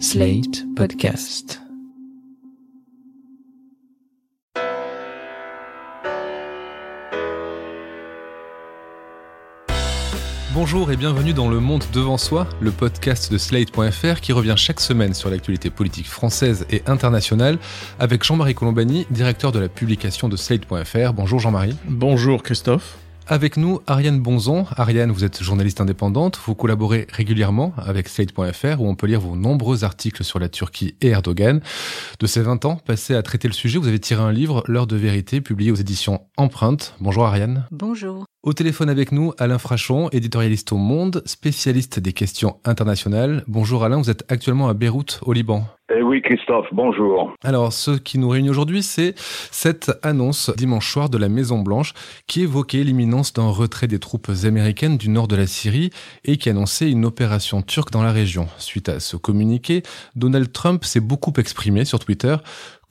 Slate Podcast. Bonjour et bienvenue dans Le Monde Devant Soi, le podcast de Slate.fr qui revient chaque semaine sur l'actualité politique française et internationale avec Jean-Marie Colombani, directeur de la publication de Slate.fr. Bonjour Jean-Marie. Bonjour Christophe. Avec nous, Ariane Bonzon. Ariane, vous êtes journaliste indépendante, vous collaborez régulièrement avec Slate.fr où on peut lire vos nombreux articles sur la Turquie et Erdogan. De ces 20 ans passés à traiter le sujet, vous avez tiré un livre, L'heure de vérité, publié aux éditions Empreinte. Bonjour Ariane. Bonjour. Au téléphone avec nous, Alain Frachon, éditorialiste au Monde, spécialiste des questions internationales. Bonjour Alain, vous êtes actuellement à Beyrouth, au Liban. Eh oui, Christophe, bonjour. Alors, ce qui nous réunit aujourd'hui, c'est cette annonce dimanche soir de la Maison-Blanche qui évoquait l'imminence d'un retrait des troupes américaines du nord de la Syrie et qui annonçait une opération turque dans la région. Suite à ce communiqué, Donald Trump s'est beaucoup exprimé sur Twitter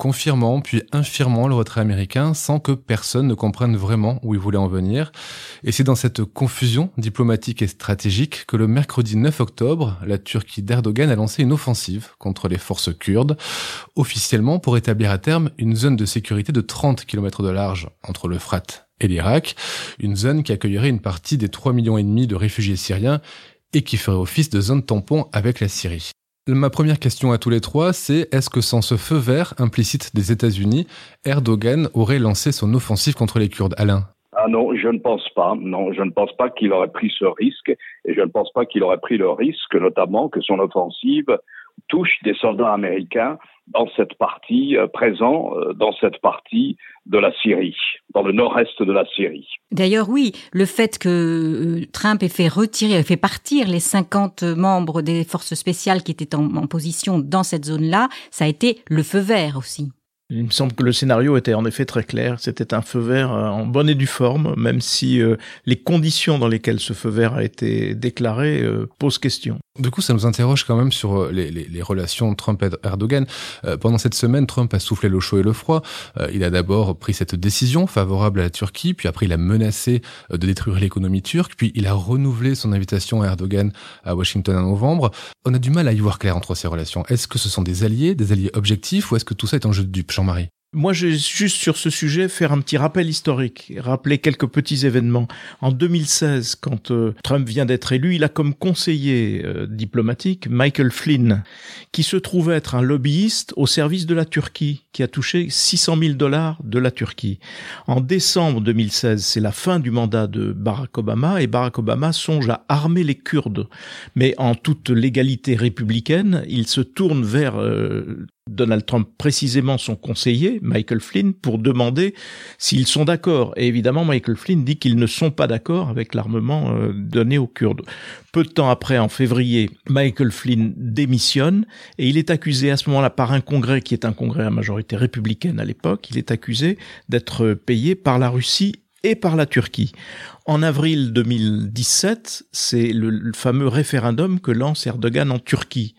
confirmant puis infirmant le retrait américain sans que personne ne comprenne vraiment où il voulait en venir. Et c'est dans cette confusion diplomatique et stratégique que le mercredi 9 octobre, la Turquie d'Erdogan a lancé une offensive contre les forces kurdes, officiellement pour établir à terme une zone de sécurité de 30 km de large entre l'Euphrate et l'Irak, une zone qui accueillerait une partie des 3 millions et demi de réfugiés syriens et qui ferait office de zone tampon avec la Syrie. Ma première question à tous les trois, c'est est-ce que sans ce feu vert implicite des États-Unis, Erdogan aurait lancé son offensive contre les Kurdes? Alain ah non, je ne pense pas. Non, je ne pense pas qu'il aurait pris ce risque et je ne pense pas qu'il aurait pris le risque, notamment, que son offensive touche des soldats américains dans cette partie, euh, présent euh, dans cette partie de la Syrie, dans le nord-est de la Syrie. D'ailleurs, oui, le fait que euh, Trump ait fait retirer, ait fait partir les 50 membres des forces spéciales qui étaient en, en position dans cette zone-là, ça a été le feu vert aussi. Il me semble que le scénario était en effet très clair. C'était un feu vert en bonne et due forme, même si les conditions dans lesquelles ce feu vert a été déclaré posent question. Du coup, ça nous interroge quand même sur euh, les, les, les relations Trump-Erdogan. Euh, pendant cette semaine, Trump a soufflé le chaud et le froid. Euh, il a d'abord pris cette décision favorable à la Turquie, puis après il a menacé de détruire l'économie turque, puis il a renouvelé son invitation à Erdogan à Washington en novembre. On a du mal à y voir clair entre ces relations. Est-ce que ce sont des alliés, des alliés objectifs, ou est-ce que tout ça est un jeu de dupes, Jean-Marie moi, je vais juste sur ce sujet faire un petit rappel historique, rappeler quelques petits événements. En 2016, quand euh, Trump vient d'être élu, il a comme conseiller euh, diplomatique Michael Flynn, qui se trouve être un lobbyiste au service de la Turquie, qui a touché 600 000 dollars de la Turquie. En décembre 2016, c'est la fin du mandat de Barack Obama, et Barack Obama songe à armer les Kurdes. Mais en toute légalité républicaine, il se tourne vers euh, Donald Trump précisément son conseiller, Michael Flynn, pour demander s'ils sont d'accord. Et évidemment, Michael Flynn dit qu'ils ne sont pas d'accord avec l'armement euh, donné aux Kurdes. Peu de temps après, en février, Michael Flynn démissionne et il est accusé à ce moment-là par un congrès qui est un congrès à majorité républicaine à l'époque. Il est accusé d'être payé par la Russie et par la Turquie. En avril 2017, c'est le, fameux référendum que lance Erdogan en Turquie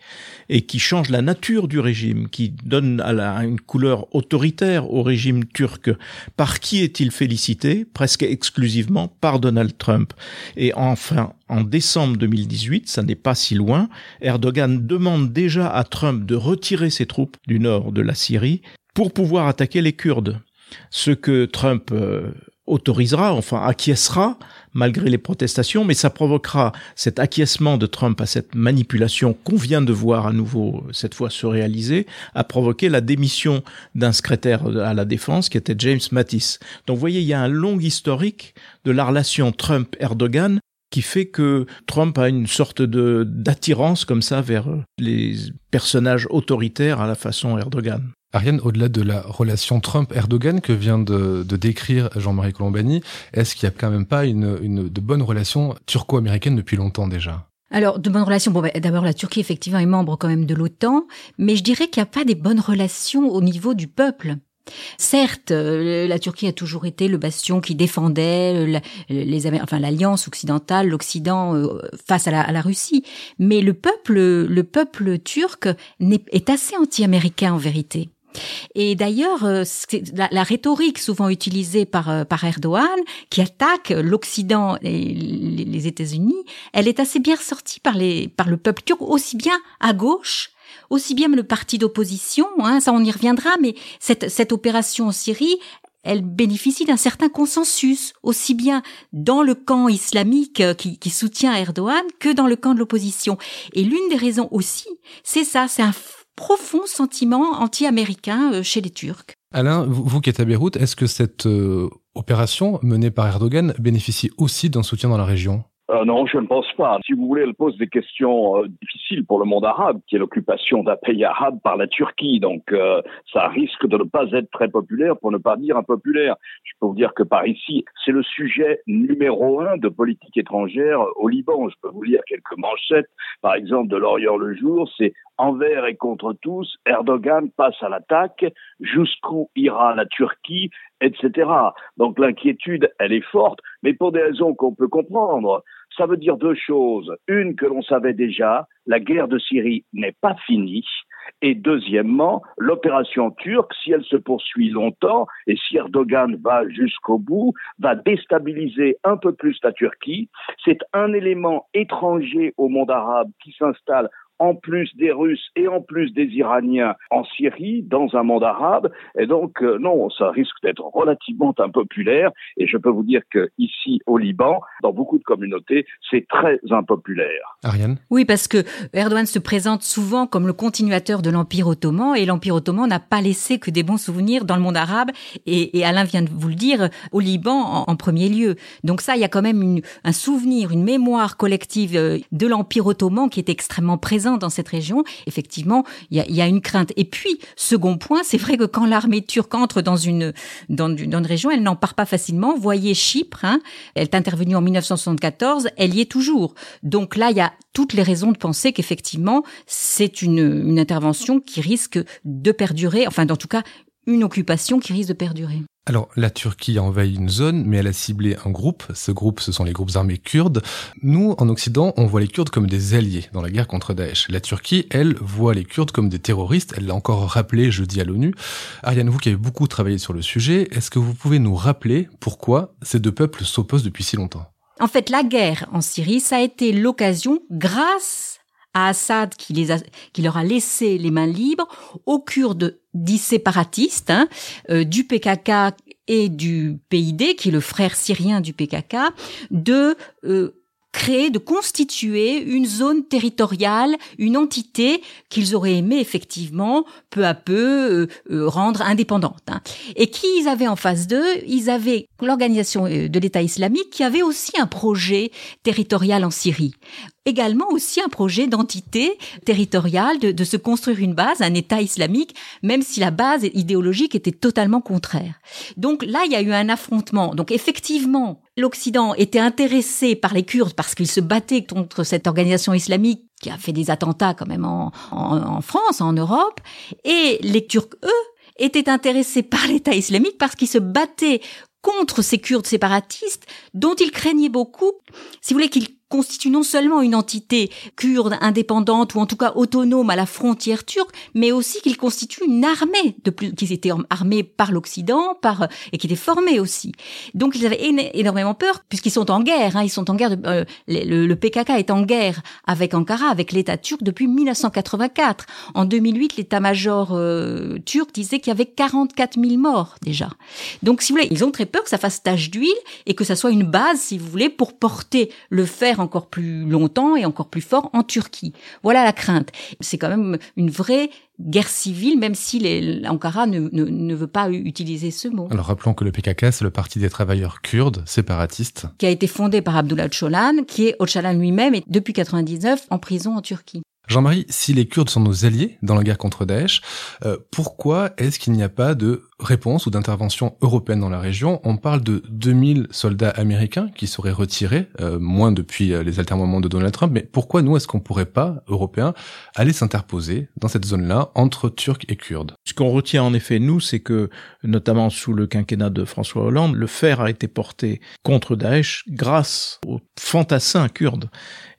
et qui change la nature du régime, qui donne à la, une couleur autoritaire au régime turc. Par qui est-il félicité? Presque exclusivement par Donald Trump. Et enfin, en décembre 2018, ça n'est pas si loin, Erdogan demande déjà à Trump de retirer ses troupes du nord de la Syrie pour pouvoir attaquer les Kurdes. Ce que Trump euh, autorisera, enfin acquiescera, malgré les protestations, mais ça provoquera cet acquiescement de Trump à cette manipulation qu'on vient de voir à nouveau, cette fois se réaliser, a provoqué la démission d'un secrétaire à la défense qui était James Mattis. Donc vous voyez, il y a un long historique de la relation Trump-Erdogan qui fait que Trump a une sorte de d'attirance comme ça vers les personnages autoritaires à la façon Erdogan. Ariane, au-delà de la relation Trump-Erdogan que vient de, décrire Jean-Marie Colombani, est-ce qu'il n'y a quand même pas une, de bonnes relations turco-américaines depuis longtemps déjà? Alors, de bonnes relations. Bon, bah, d'abord, la Turquie, effectivement, est membre quand même de l'OTAN, mais je dirais qu'il n'y a pas des bonnes relations au niveau du peuple. Certes, euh, la Turquie a toujours été le bastion qui défendait les, enfin l'alliance occidentale, l'Occident euh, face à la, Russie, mais le peuple, le peuple turc est assez anti-américain en vérité. Et d'ailleurs, euh, la, rhétorique souvent utilisée par, euh, par Erdogan, qui attaque l'Occident et les États-Unis, elle est assez bien sortie par, le peuple turc, aussi bien à gauche aussi bien le parti d'opposition, hein, ça on y reviendra, mais cette, opération en Syrie, elle bénéficie d'un certain consensus, aussi bien dans le camp islamique euh, qui, soutient Erdogan que dans le camp de l'opposition. Et l'une des raisons aussi, c'est ça, c'est un profond sentiment anti-américain euh, chez les Turcs. Alain, vous qui êtes à Beyrouth, est-ce que cette euh, opération menée par Erdogan bénéficie aussi d'un soutien dans la région? Euh, non, je ne pense pas. Si vous voulez, elle pose des questions euh, difficiles pour le monde arabe, qui est l'occupation d'un pays arabe par la Turquie. Donc, euh, ça risque de ne pas être très populaire, pour ne pas dire impopulaire. Je peux vous dire que par ici, c'est le sujet numéro un de politique étrangère au Liban. Je peux vous lire quelques manchettes, par exemple, de l'Orient le jour. C'est envers et contre tous, Erdogan passe à l'attaque, jusqu'où ira la Turquie, etc. Donc l'inquiétude, elle est forte, mais pour des raisons qu'on peut comprendre. Ça veut dire deux choses. Une que l'on savait déjà, la guerre de Syrie n'est pas finie. Et deuxièmement, l'opération turque, si elle se poursuit longtemps et si Erdogan va jusqu'au bout, va déstabiliser un peu plus la Turquie. C'est un élément étranger au monde arabe qui s'installe en plus des Russes et en plus des Iraniens en Syrie, dans un monde arabe. Et donc, euh, non, ça risque d'être relativement impopulaire. Et je peux vous dire que ici, au Liban, dans beaucoup de communautés, c'est très impopulaire. Ariane? Oui, parce que Erdogan se présente souvent comme le continuateur de l'Empire ottoman, et l'Empire ottoman n'a pas laissé que des bons souvenirs dans le monde arabe. Et, et Alain vient de vous le dire, au Liban en, premier lieu. Donc ça, il y a quand même une, un souvenir, une mémoire collective euh, de l'Empire ottoman qui est extrêmement présent dans cette région, effectivement, il y a, une crainte. Et puis, second point, c'est vrai que quand l'armée turque entre dans une, dans, dans une région, elle n'en part pas facilement. Voyez Chypre, hein, elle est intervenue en 1974, elle y est toujours. Donc là, il y a toutes les raisons de penser qu'effectivement, c'est une, une intervention qui risque de perdurer, enfin, en tout cas, une occupation qui risque de perdurer. Alors, la Turquie a envahi une zone, mais elle a ciblé un groupe. Ce groupe, ce sont les groupes armés kurdes. Nous, en Occident, on voit les Kurdes comme des alliés dans la guerre contre Daesh. La Turquie, elle, voit les Kurdes comme des terroristes. Elle l'a encore rappelé jeudi à l'ONU. Ariane, vous qui avez beaucoup travaillé sur le sujet, est-ce que vous pouvez nous rappeler pourquoi ces deux peuples s'opposent depuis si longtemps? En fait, la guerre en Syrie, ça a été l'occasion, grâce à Assad qui, les a, qui leur a laissé les mains libres, aux Kurdes dits séparatistes, hein, euh, du PKK et du PID, qui est le frère syrien du PKK, de euh, créer, de constituer une zone territoriale, une entité qu'ils auraient aimé effectivement peu à peu euh, rendre indépendante. Hein. Et qui ils avaient en face d'eux? Ils avaient l'organisation de l'État islamique qui avait aussi un projet territorial en Syrie également aussi un projet d'entité territoriale, de, de, se construire une base, un État islamique, même si la base idéologique était totalement contraire. Donc là, il y a eu un affrontement. Donc effectivement, l'Occident était intéressé par les Kurdes parce qu'ils se battaient contre cette organisation islamique qui a fait des attentats quand même en, en, en France, en Europe, et les Turcs, eux, étaient intéressés par l'État islamique parce qu'ils se battaient contre ces Kurdes séparatistes dont ils craignaient beaucoup, si vous voulez, qu'ils constitue non seulement une entité kurde indépendante ou en tout cas autonome à la frontière turque, mais aussi qu'il constitue une armée de plus, qu'ils étaient armés par l'Occident, par et qui étaient formés aussi. Donc ils avaient énormément peur puisqu'ils sont en guerre. Hein, ils sont en guerre. Euh, le, PKK est en guerre avec Ankara, avec l'État turc depuis 1984. En 2008, l'état-major euh, turc disait qu'il y avait 44 000 morts déjà. Donc si vous voulez, ils ont très peur que ça fasse tache d'huile et que ça soit une base, si vous voulez, pour porter le fer encore plus longtemps et encore plus fort en Turquie. Voilà la crainte. C'est quand même une vraie guerre civile, même si l'Ankara ne, ne, veut pas utiliser ce mot. Alors rappelons que le PKK, c'est le Parti des travailleurs kurdes séparatistes. Qui a été fondé par Abdullah Öcalan, qui est Öcalan lui-même, et depuis 99 en prison en Turquie. Jean-Marie, si les Kurdes sont nos alliés dans la guerre contre Daesh, euh, pourquoi est-ce qu'il n'y a pas de réponse ou d'intervention européenne dans la région On parle de 2000 soldats américains qui seraient retirés, euh, moins depuis euh, les altermoments de Donald Trump, mais pourquoi nous, est-ce qu'on pourrait pas, Européens, aller s'interposer dans cette zone-là entre Turcs et Kurdes? Ce qu'on retient en effet, nous, c'est que, notamment sous le quinquennat de François Hollande, le fer a été porté contre Daesh grâce aux fantassins kurdes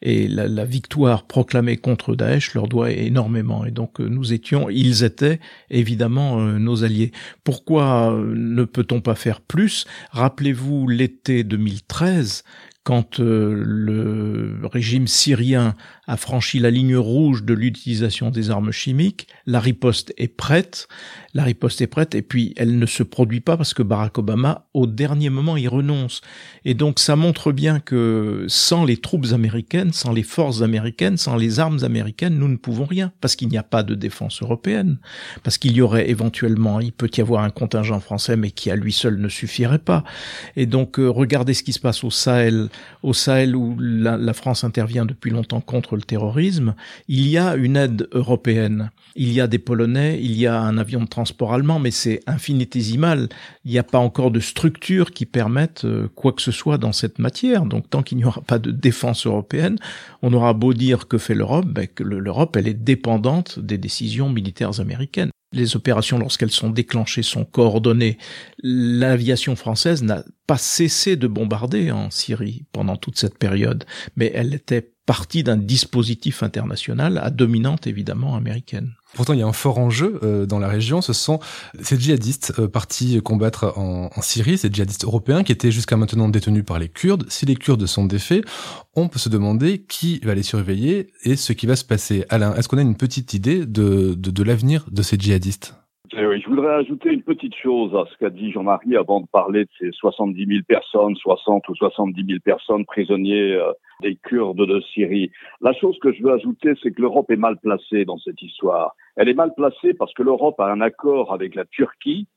et la, la, victoire proclamée contre Daesh leur doit énormément. Et donc euh, nous étions, ils étaient évidemment euh, nos alliés. Pourquoi euh, ne peut-on pas faire plus? Rappelez-vous l'été 2013 quand le régime syrien a franchi la ligne rouge de l'utilisation des armes chimiques. La riposte est prête. La riposte est prête et puis elle ne se produit pas parce que Barack Obama, au dernier moment, y renonce. Et donc ça montre bien que sans les troupes américaines, sans les forces américaines, sans les armes américaines, nous ne pouvons rien parce qu'il n'y a pas de défense européenne, parce qu'il y aurait éventuellement, il peut y avoir un contingent français mais qui à lui seul ne suffirait pas. Et donc euh, regardez ce qui se passe au Sahel, au Sahel où la, la France intervient depuis longtemps contre le terrorisme, il y a une aide européenne. Il y a des Polonais, il y a un avion de transport allemand, mais c'est infinitésimal. Il n'y a pas encore de structure qui permette euh, quoi que ce soit dans cette matière. Donc tant qu'il n'y aura pas de défense européenne, on aura beau dire que fait l'Europe, ben, que l'Europe elle est dépendante des décisions militaires américaines. Les opérations, lorsqu'elles sont déclenchées, sont coordonnées. L'aviation française n'a pas cessé de bombarder en Syrie pendant toute cette période, mais elle était partie d'un dispositif international à dominante évidemment américaine. Pourtant, il y a un fort enjeu euh, dans la région. Ce sont ces djihadistes euh, partis combattre en, Syrie, ces djihadistes européens qui étaient jusqu'à maintenant détenus par les Kurdes. Si les Kurdes sont défaits, on peut se demander qui va les surveiller et ce qui va se passer. Alain, est-ce qu'on a une petite idée de, de, l'avenir de ces djihadistes? Je voudrais ajouter une petite chose à ce qu'a dit Jean-Marie avant de parler de ces 70 000 personnes, 60 ou 70 000 personnes prisonniers euh, des Kurdes de Syrie. La chose que je veux ajouter, c'est que l'Europe est mal placée dans cette histoire. Elle est mal placée parce que l'Europe a un accord avec la Turquie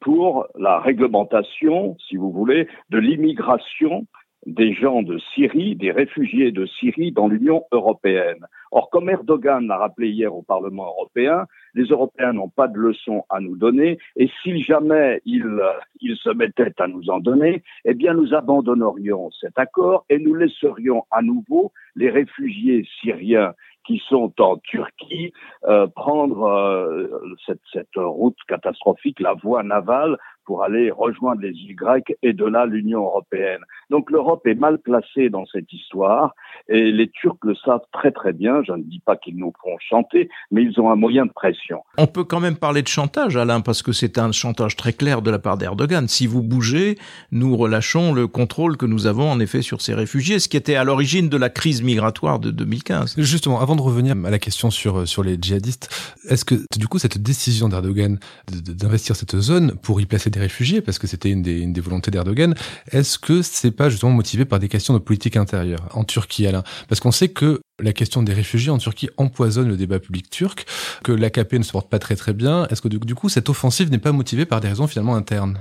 pour la réglementation, si vous voulez, de l'immigration des gens de Syrie, des réfugiés de Syrie dans l'Union européenne. Or, comme Erdogan l'a rappelé hier au Parlement européen, les Européens n'ont pas de leçons à nous donner, et si jamais ils, ils se mettaient à nous en donner, eh bien nous abandonnerions cet accord et nous laisserions à nouveau les réfugiés syriens qui sont en Turquie euh, prendre euh, cette, cette route catastrophique, la voie navale, pour aller rejoindre les îles grecques et de là l'Union européenne. Donc l'Europe est mal placée dans cette histoire et les Turcs le savent très très bien. Je ne dis pas qu'ils nous feront chanter, mais ils ont un moyen de pression. On peut quand même parler de chantage, Alain, parce que c'est un chantage très clair de la part d'Erdogan. Si vous bougez, nous relâchons le contrôle que nous avons en effet sur ces réfugiés, ce qui était à l'origine de la crise migratoire de 2015. Justement, avant de revenir à la question sur sur les djihadistes, est-ce que du coup cette décision d'Erdogan d'investir cette zone pour y placer réfugiés, parce que c'était une des, une des volontés d'Erdogan, est-ce que c'est pas justement motivé par des questions de politique intérieure en Turquie, Alain? Parce qu'on sait que la question des réfugiés en Turquie empoisonne le débat public turc, que l'AKP ne se porte pas très très bien. Est-ce que du coup cette offensive n'est pas motivée par des raisons finalement internes?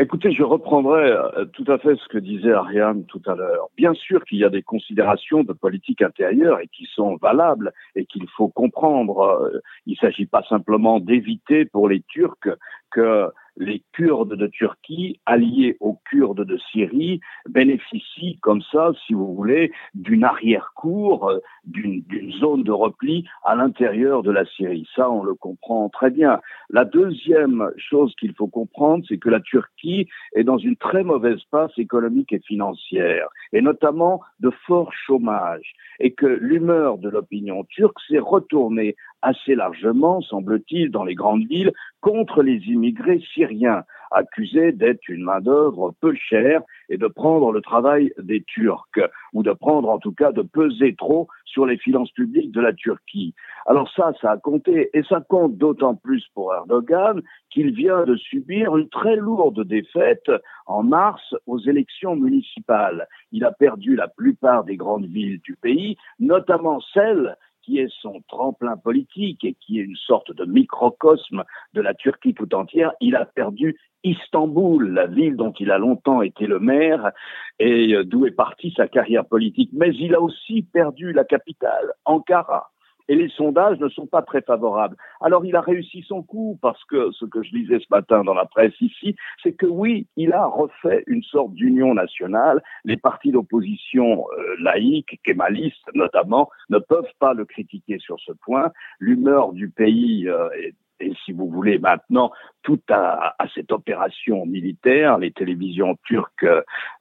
Écoutez, je reprendrai euh, tout à fait ce que disait Ariane tout à l'heure. Bien sûr qu'il y a des considérations de politique intérieure et qui sont valables et qu'il faut comprendre. Euh, il ne s'agit pas simplement d'éviter pour les Turcs que les Kurdes de Turquie, alliés aux Kurdes de Syrie, bénéficient comme ça, si vous voulez, d'une arrière-cour, euh, d'une zone de repli à l'intérieur de la Syrie. Ça, on le comprend très bien. La deuxième chose qu'il faut comprendre, c'est que la Turquie est dans une très mauvaise passe économique et financière, et notamment de fort chômage, et que l'humeur de l'opinion turque s'est retournée assez largement, semble-t-il, dans les grandes villes, contre les immigrés syriens, accusés d'être une main-d'œuvre peu chère et de prendre le travail des Turcs, ou de prendre en tout cas de peser trop sur les finances publiques de la Turquie. Alors ça, ça a compté, et ça compte d'autant plus pour Erdogan qu'il vient de subir une très lourde défaite en mars aux élections municipales. Il a perdu la plupart des grandes villes du pays, notamment celles qui est son tremplin politique et qui est une sorte de microcosme de la Turquie tout entière, il a perdu Istanbul, la ville dont il a longtemps été le maire et euh, d'où est partie sa carrière politique. Mais il a aussi perdu la capitale, Ankara et les sondages ne sont pas très favorables. Alors il a réussi son coup parce que ce que je disais ce matin dans la presse ici, c'est que oui, il a refait une sorte d'union nationale. Les partis d'opposition euh, laïques, kémalistes notamment, ne peuvent pas le critiquer sur ce point. L'humeur du pays euh, est et si vous voulez maintenant tout à, cette opération militaire, les télévisions turques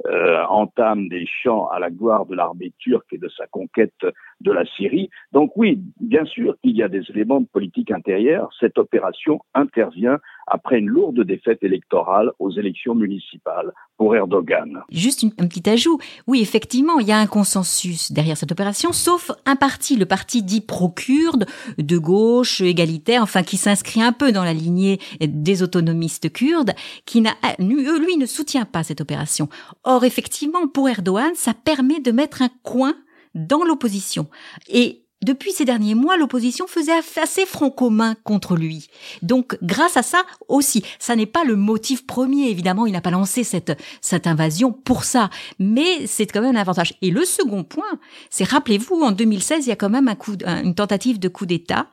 euh, entament des chants à la gloire de l'armée turque et de sa conquête de la Syrie. Donc oui, bien sûr qu'il y a des éléments de politique intérieure. Cette opération intervient après une lourde défaite électorale aux élections municipales pour Erdogan. Juste un petit ajout. Oui, effectivement, il y a un consensus derrière cette opération, sauf un parti, le parti dit pro-kurde, de gauche, égalitaire, enfin qui s'inscrit un peu dans la lignée des autonomistes kurdes, qui n'a, lui ne soutient pas cette opération. Or, effectivement, pour Erdogan, ça permet de mettre un coin dans l'opposition. Et depuis ces derniers mois, l'opposition faisait assez front commun contre lui. Donc, grâce à ça aussi, ça n'est pas le motif premier, évidemment, il n'a pas lancé cette, cette invasion pour ça, mais c'est quand même un avantage. Et le second point, c'est, rappelez-vous, en 2016, il y a quand même un coup, une tentative de coup d'État,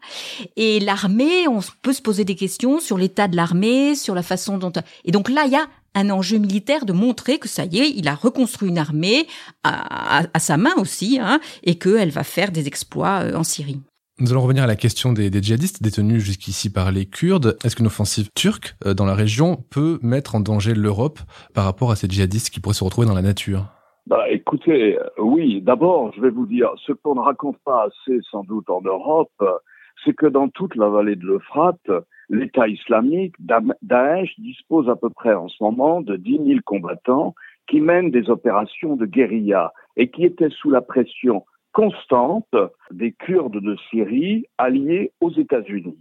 et l'armée, on peut se poser des questions sur l'état de l'armée, sur la façon dont... Et donc là, il y a un enjeu militaire de montrer que ça y est, il a reconstruit une armée à, sa main aussi, hein, et qu'elle va faire des exploits euh, en Syrie. Nous allons revenir à la question des, djihadistes détenus jusqu'ici par les Kurdes. Est-ce qu'une offensive turque euh, dans la région peut mettre en danger l'Europe par rapport à ces djihadistes qui pourraient se retrouver dans la nature? Bah, écoutez, euh, oui, d'abord, je vais vous dire, ce qu'on ne raconte pas assez sans doute en Europe, c'est que dans toute la vallée de l'Euphrate, l'État islamique, Daesh, dispose à peu près en ce moment de 10 000 combattants qui mènent des opérations de guérilla et qui étaient sous la pression constante des Kurdes de Syrie alliés aux États-Unis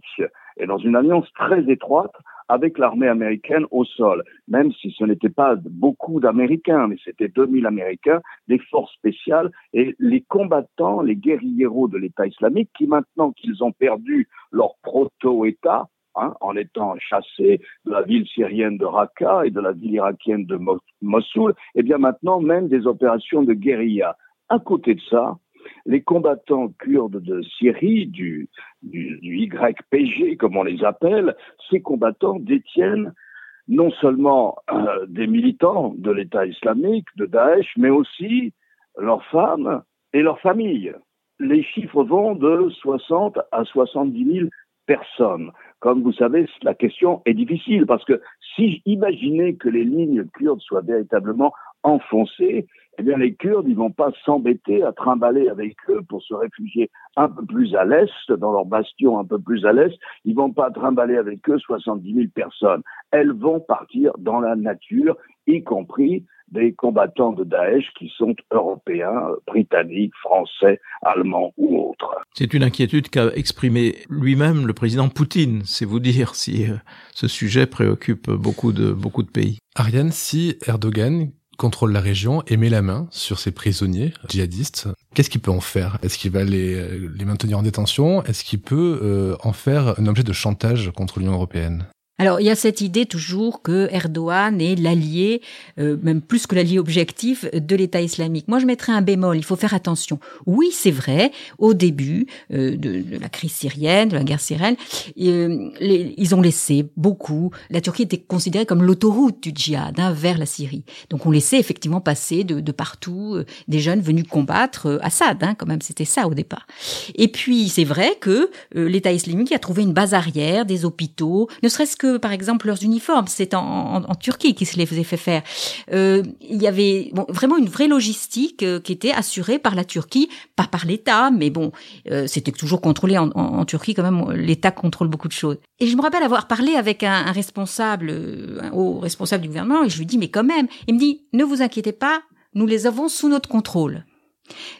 et dans une alliance très étroite avec l'armée américaine au sol, même si ce n'était pas beaucoup d'Américains, mais c'était 2000 Américains, des forces spéciales et les combattants, les guérilleros de l'État islamique, qui maintenant qu'ils ont perdu leur proto-État, Hein, en étant chassés de la ville syrienne de Raqqa et de la ville irakienne de Mossoul, et eh bien maintenant même des opérations de guérilla. À côté de ça, les combattants kurdes de Syrie, du, YPG comme on les appelle, ces combattants détiennent non seulement euh, des militants de l'État islamique, de Daesh, mais aussi leurs femmes et leurs familles. Les chiffres vont de 60 à 70 000 personnes. Comme vous savez, la question est difficile parce que si imaginez que les lignes kurdes soient véritablement enfoncées, eh bien les Kurdes, ils vont pas s'embêter à trimballer avec eux pour se réfugier un peu plus à l'est, dans leur bastion un peu plus à l'est. Ils vont pas trimballer avec eux 70 000 personnes. Elles vont partir dans la nature, y compris des combattants de Daesh qui sont européens, britanniques, français, allemands ou autres. C'est une inquiétude qu'a exprimée lui-même le président Poutine, c'est vous dire si euh, ce sujet préoccupe beaucoup de, beaucoup de pays. Ariane, si Erdogan contrôle la région et met la main sur ses prisonniers djihadistes, qu'est-ce qu'il peut en faire? Est-ce qu'il va les, euh, les maintenir en détention? Est-ce qu'il peut euh, en faire un objet de chantage contre l'Union européenne? Alors il y a cette idée toujours que Erdogan est l'allié, euh, même plus que l'allié objectif de l'État islamique. Moi je mettrais un bémol, il faut faire attention. Oui c'est vrai, au début euh, de, de, la crise syrienne, de la guerre syrienne, euh, les, ils ont laissé beaucoup. La Turquie était considérée comme l'autoroute du djihad hein, vers la Syrie. Donc on laissait effectivement passer de, de partout des jeunes venus combattre Assad, hein, quand même c'était ça au départ. Et puis c'est vrai que l'État islamique a trouvé une base arrière, des hôpitaux, ne serait-ce que par exemple, leurs uniformes. C'est en, Turquie qui se les faisait fait faire. Euh, il y avait vraiment une vraie logistique euh, qui était assurée par la Turquie, pas par l'État, mais bon, euh, c'était toujours contrôlé en, Turquie quand même. L'État contrôle beaucoup de choses. Et je me rappelle avoir parlé avec un, un responsable, un haut responsable du gouvernement, et je lui dis mais quand même, il me dit ne vous inquiétez pas, nous les avons sous notre contrôle.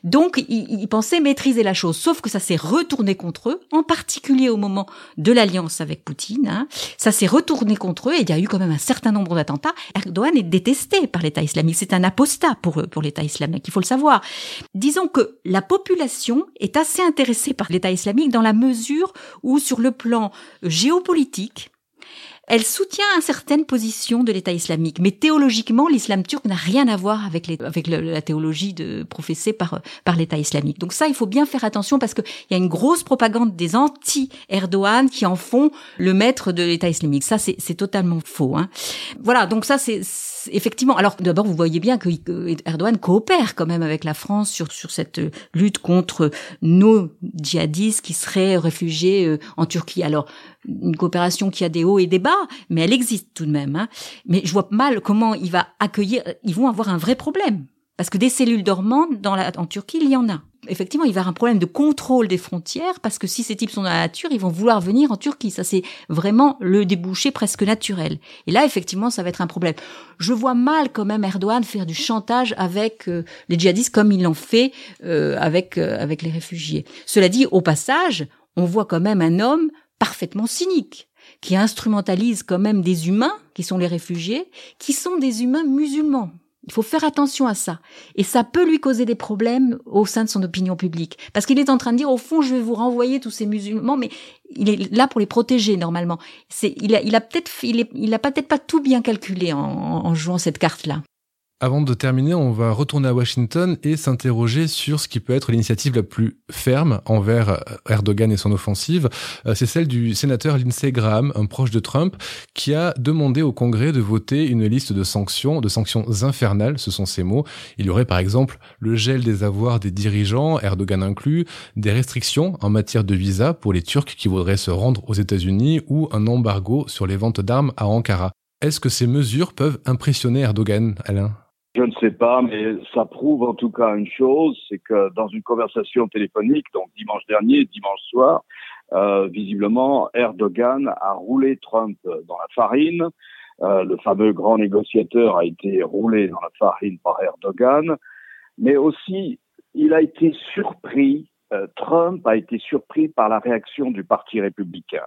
Donc, ils, pensaient maîtriser la chose, sauf que ça s'est retourné contre eux, en particulier au moment de l'alliance avec Poutine. Hein. Ça s'est retourné contre eux et il y a eu quand même un certain nombre d'attentats. Erdogan est détesté par l'État islamique. C'est un apostat pour, pour l'État islamique, il faut le savoir. Disons que la population est assez intéressée par l'État islamique dans la mesure où, sur le plan géopolitique, elle soutient une certaine position de l'État islamique, mais théologiquement, l'islam turc n'a rien à voir avec, la théologie de, professée par, l'État islamique. Donc ça, il faut bien faire attention parce qu'il y a une grosse propagande des anti-Erdogan qui en font le maître de l'État islamique. Ça, c'est totalement faux. Hein. Voilà, donc ça, c'est effectivement. Alors d'abord, vous voyez bien que Erdogan coopère quand même avec la France sur sur cette lutte contre nos djihadistes qui seraient réfugiés euh, en Turquie. Alors une coopération qui a des hauts et des bas, mais elle existe tout de même. Hein. Mais je vois mal comment il va accueillir. Ils vont avoir un vrai problème parce que des cellules dormantes en Turquie, il y en a. effectivement, il va y avoir un problème de contrôle des frontières parce que si ces types sont dans la nature, ils vont vouloir venir en Turquie. Ça, c'est vraiment le débouché presque naturel. Et là, effectivement, ça va être un problème. Je vois mal quand même Erdogan faire du chantage avec euh, les djihadistes comme il l'en fait euh, avec euh, avec les réfugiés. Cela dit, au passage, on voit quand même un homme parfaitement cynique qui instrumentalise quand même des humains, qui sont les réfugiés, qui sont des humains musulmans. Il faut faire attention à ça. Et ça peut lui causer des problèmes au sein de son opinion publique. Parce qu'il est en train de dire, au fond, je vais vous renvoyer tous ces musulmans, mais il est là pour les protéger, normalement. Il a, peut-être, pas tout bien calculé en, en jouant cette carte-là. Avant de terminer, on va retourner à Washington et s'interroger sur ce qui peut être l'initiative la plus ferme envers euh, Erdogan et son offensive. Euh, c'est celle du sénateur Lindsey Graham, un proche de Trump, qui a demandé au Congrès de voter une liste de sanctions, de sanctions infernales, ce sont ses mots. Il y aurait par exemple le gel des avoirs des dirigeants, Erdogan inclus, des restrictions en matière de visa pour les Turcs qui voudraient se rendre aux États-Unis ou un embargo sur les ventes d'armes à Ankara. Est-ce que ces mesures peuvent impressionner Erdogan, Alain? Je ne sais pas, mais ça prouve en tout cas une chose, c'est que dans une conversation téléphonique, donc dimanche dernier, dimanche soir, euh, visiblement, Erdogan a roulé Trump dans la farine. Euh, le fameux grand négociateur a été roulé dans la farine par Erdogan, mais aussi il a été surpris, euh, Trump a été surpris par la réaction du Parti républicain.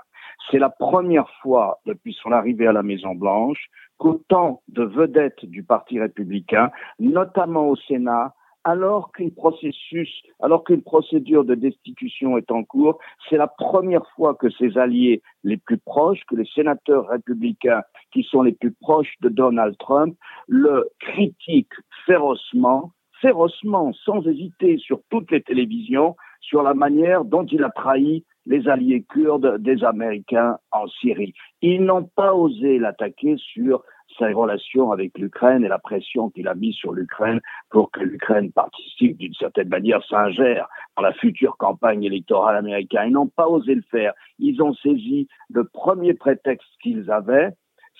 C'est la première fois depuis son arrivée à la Maison Blanche qu'autant de vedettes du Parti républicain, notamment au Sénat, alors qu'un processus, alors qu'une procédure de destitution est en cours, c'est la première fois que ses alliés les plus proches, que les sénateurs républicains qui sont les plus proches de Donald Trump, le critiquent férocement, férocement, sans hésiter sur toutes les télévisions, sur la manière dont il a trahi les alliés kurdes des Américains en Syrie. Ils n'ont pas osé l'attaquer sur ses relations avec l'Ukraine et la pression qu'il a mise sur l'Ukraine pour que l'Ukraine participe d'une certaine manière, s'ingère dans la future campagne électorale américaine. Ils n'ont pas osé le faire. Ils ont saisi le premier prétexte qu'ils avaient,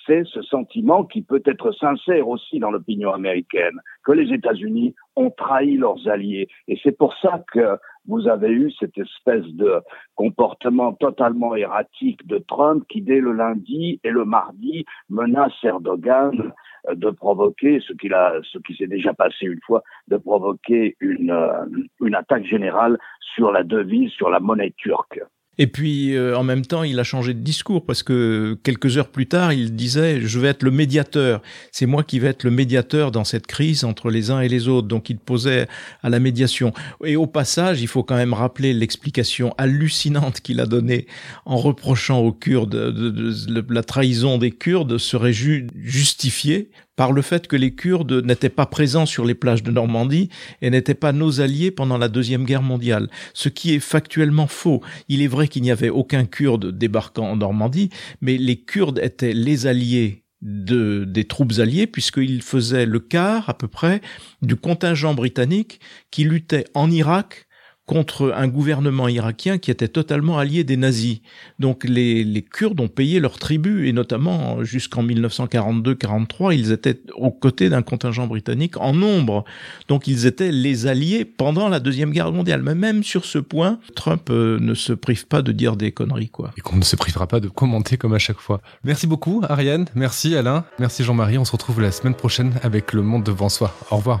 c'est ce sentiment qui peut être sincère aussi dans l'opinion américaine, que les États-Unis ont trahi leurs alliés. Et c'est pour ça que vous avez eu cette espèce de comportement totalement erratique de Trump qui, dès le lundi et le mardi, menace Erdogan de provoquer ce qu'il a, ce qui s'est déjà passé une fois, de provoquer une, euh, une attaque générale sur la devise, sur la monnaie turque. Et puis, euh, en même temps, il a changé de discours parce que quelques heures plus tard, il disait je vais être le médiateur. C'est moi qui vais être le médiateur dans cette crise entre les uns et les autres. Donc, il posait à la médiation. Et au passage, il faut quand même rappeler l'explication hallucinante qu'il a donnée en reprochant aux Kurdes de, la trahison des Kurdes serait justifiée par le fait que les Kurdes n'étaient pas présents sur les plages de Normandie et n'étaient pas nos alliés pendant la Deuxième Guerre mondiale, ce qui est factuellement faux. Il est vrai qu'il n'y avait aucun Kurde débarquant en Normandie, mais les Kurdes étaient les alliés de, des troupes alliées puisqu'ils faisaient le quart à peu près du contingent britannique qui luttait en Irak contre un gouvernement irakien qui était totalement allié des nazis. Donc les, les Kurdes ont payé leur tribut, et notamment jusqu'en 1942-43, ils étaient aux côtés d'un contingent britannique en nombre. Donc ils étaient les alliés pendant la Deuxième Guerre mondiale. Mais même sur ce point, Trump euh, ne se prive pas de dire des conneries. quoi. Et qu'on ne se privera pas de commenter comme à chaque fois. Merci beaucoup Ariane, merci Alain, merci Jean-Marie. On se retrouve la semaine prochaine avec Le Monde devant soi. Au revoir.